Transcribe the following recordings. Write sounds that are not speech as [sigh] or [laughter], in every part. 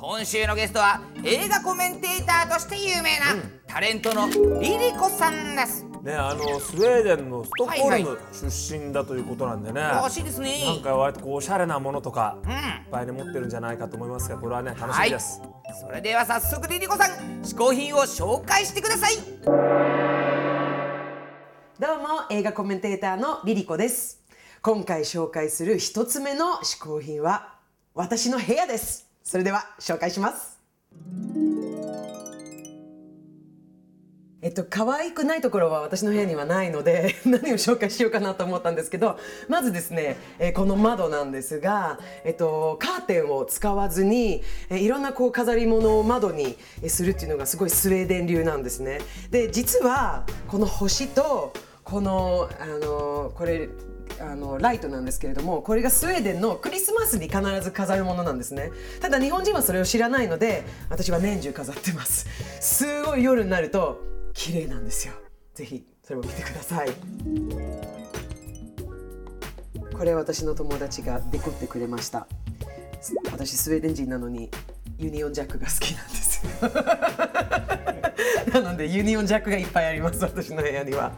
今週のゲストは映画コメンテーターとして有名なタレントのリリコさんです。ねあのスウェーデンのストックホルムはい出身だということなんでね、らしいですね。なんか割とこうおしゃれなものとかうん。いっぱいに持ってるんじゃないかと思いますがこれはね楽しはいみです、それでは早速リリコさん嗜好品を紹介してください。どうも映画コメンテーターのリリコです。今回紹介する一つ目の嗜好品は私の部屋ですそれでは紹介しますえっと可愛くないところは私の部屋にはないので [laughs] 何を紹介しようかなと思ったんですけどまずですね、えこの窓なんですが、えっと、カーテンを使わずに、えいろんなこう飾り物を窓にするっていうのがすごいスウェーデン流なんですね。で実はこの星とこのあのこれあのライトなんですけれどもこれがスウェーデンのクリスマスに必ず飾るものなんですね。ただ日本人はそれを知らないので私は年中飾ってます。すごい夜になると綺麗なんですよ。ぜひそれを見てください。これ私の友達がデコってくれました。私スウェーデン人なのにユニオンジャックが好きなんです。[laughs] なのでユニオンジャックがいっぱいあります私の部屋には。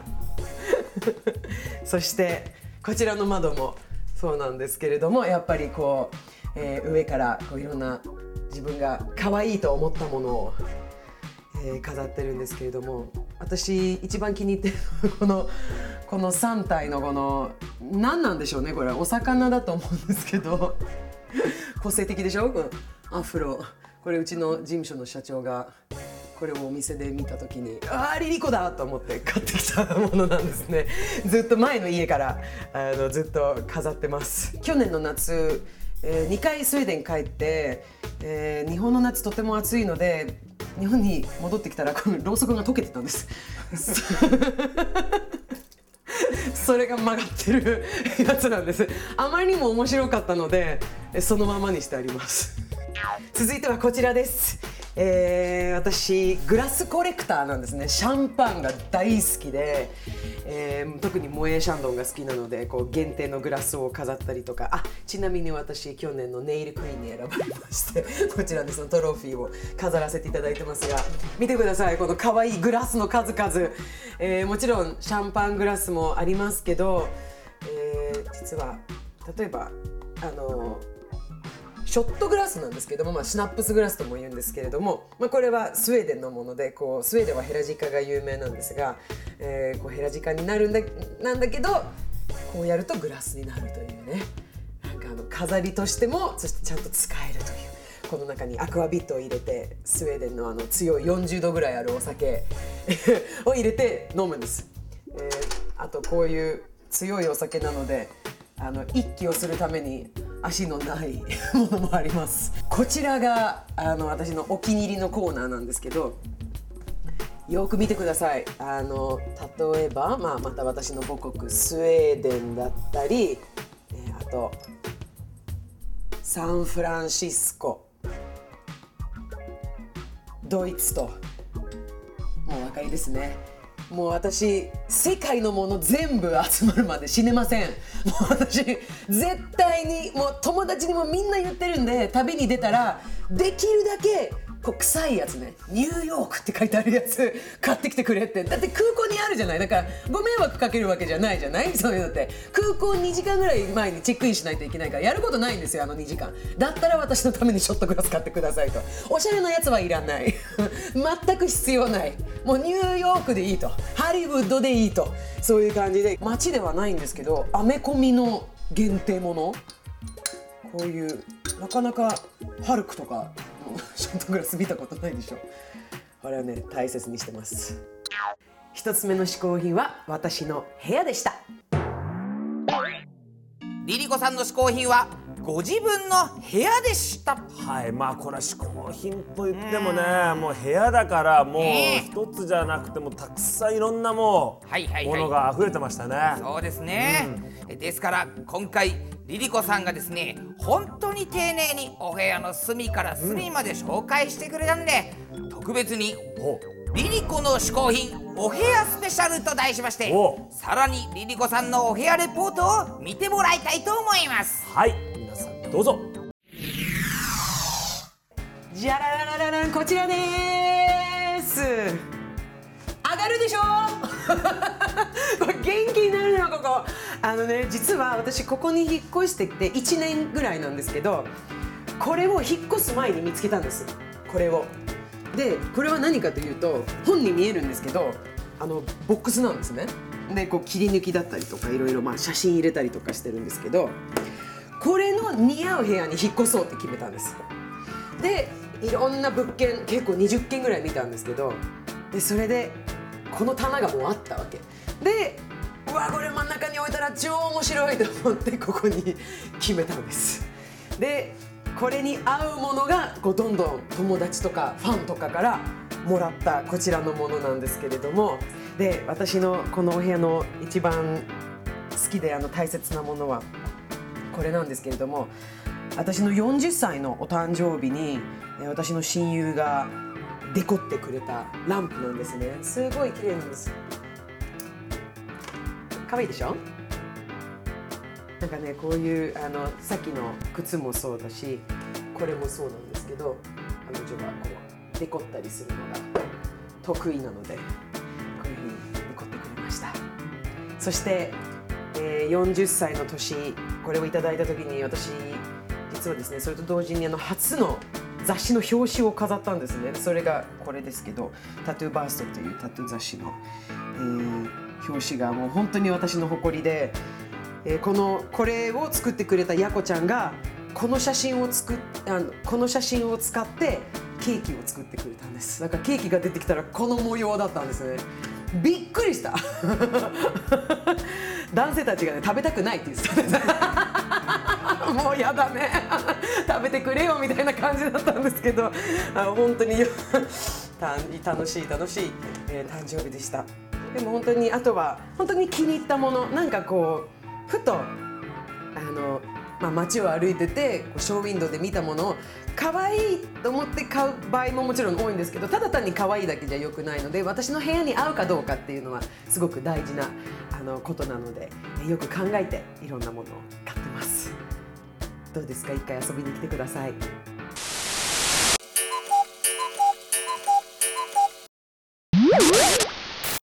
そしてこちらの窓もそうなんですけれどもやっぱりこう、えー上からこういろんな自分が可愛いと思ったものを、えー飾ってるんですけれども私一番気に入ってるこのこの3体のこの何なんでしょうねこれお魚だと思うんですけど個性的でしょ？このアフロ。これうちの事務所の社長がこれをお店で見た時に「ああリリコだ!」と思って買ってきたものなんですね。[laughs] ずっと前の家からあのずっと飾ってます。去年の夏、え2回スウェーデン帰って、えー日本の夏とても暑いので日本に戻ってきたらこのろうそくが溶けてたんです。[laughs] それが曲がってる [laughs] やつなんです。あまりにも面白かったのでそのままにしてあります。続いてはこちらです、えー私グラスコレクターなんですね。シャンパンが大好きで、えー特にモエシャンドンが好きなのでこう限定のグラスを飾ったりとか。あちなみに私去年のネイルクイーンに選ばれまして [laughs] こちらでそのトロフィーを飾らせていただいてますが。見てください。この可愛いグラスの数々、えーもちろんシャンパングラスもありますけど、えー実は例えばあのショットグラスなんですけども、まあ、シナップスグラスとも言うんですけれども、まあ、これはスウェーデンのものでこうスウェーデンはヘラジカが有名なんですが、えーこうヘラジカになるんだなんだけどこうやるとグラスになるというねなんかあの飾りとしてもそしてちゃんと使えるというこの中にアクアビットを入れてスウェーデンのあの強い40度ぐらいあるお酒 [laughs] を入れて飲むんです。えーあとこういう強いお酒なのであの一気をするために足のない [laughs] ものもあります。こちらがあの私のお気に入りのコーナーなんですけどよく見てください。あの例えば、まあ、また私の母国スウェーデンだったり、えーあとサンフランシスコドイツともうお分かりですね。もう私世界のもの全部集まるまで死ねません。もう私絶対にもう友達にもみんな言ってるんで旅に出たらできるだけこう臭いやつね。ニューヨークって書いてあるやつ。買ってきてくれって。だって空港にあるじゃない。だからご迷惑かけるわけじゃないじゃない？そういうのって。空港2時間ぐらい前にチェックインしないといけないから。やることないんですよあの2時間。だったら私のためにショットグラス買ってくださいと。おしゃれなやつはいらない。[laughs] 全く必要ない。もうニューヨークでいいと。ハリウッドでいいと。そういう感じで。街ではないんですけどアメコミの限定もの？こういうなかなかハルクとか [laughs] ショットグラス見たことないでしょ。これはね大切にしてます。一つ目の嗜好品は私の部屋でした。リリコさんの嗜好品はご自分の部屋でした。はいまあこれは嗜好品と言ってもねもう部屋だからもうね一つじゃなくてもたくさんいろんなもうものが溢れてましたね。そうですね、ですから今回リリコさんがですね本当に丁寧にお部屋の隅から隅まで紹介してくれたんで、特別におリリコの嗜好品お部屋スペシャルと題しましてお。さらにリリコさんのお部屋レポートを見てもらいたいと思います。はい。皆さんどうぞ。じゃらららららんこちらです。上がるでしょ？[laughs] これ元気になるのここあのね実は私ここに引っ越してきて1年ぐらいなんですけどこれを引っ越す前に見つけたんです。これを。でこれは何かというと本に見えるんですけどあのボックスなんですね。でこう切り抜きだったりとかいろいろまあ写真入れたりとかしてるんですけどこれの似合う部屋に引っ越そうって決めたんです。でいろんな物件結構20件ぐらい見たんですけどでそれでこの棚がもうあったわけ。でうわこれ真ん中に置いたら超面白いと思ってここに決めたんです。でこれに合うものがこうどんどん友達とかファンとかからもらったこちらのものなんですけれども。で私のこのお部屋の一番好きであの大切なものはこれなんですけれども。私の40歳のお誕生日に私の親友がデコってくれたランプなんですね。すごい綺麗なんです。可愛いでしょ？なんかねこういうあのさっきの靴もそうだしこれもそうなんですけど彼女がこうデコったりするのが得意なのでこういうふうにデコってくれました。そして、えー40歳の年これをいただいた時に私実はですねそれと同時にあの初の雑誌の表紙を飾ったんですね。それがこれですけど「タトゥーバースト」というタトゥー雑誌の、えー表紙がもう本当に私の誇りで、えーこのこれを作ってくれたやこちゃんがこの写真を作っあのこの写真を使ってケーキを作ってくれたんです。だかケーキが出てきたらこの模様だったんですね。びっくりした。[laughs] 男性たちがね食べたくないって言ってたんです。[laughs] もうやだね。食べてくれよみたいな感じだったんですけどあ本当にた楽しい楽しい、えー誕生日でした。でも本当にあとは本当に気に入ったものなんかこうふとあの、まあ、街を歩いててこうショーウィンドウで見たものを可愛いと思って買う場合ももちろん多いんですけどただ単に可愛いだけじゃよくないので私の部屋に合うかどうかっていうのはすごく大事なあのことなのでよく考えていろんなものを買ってます。どうですか？一回遊びに来てください。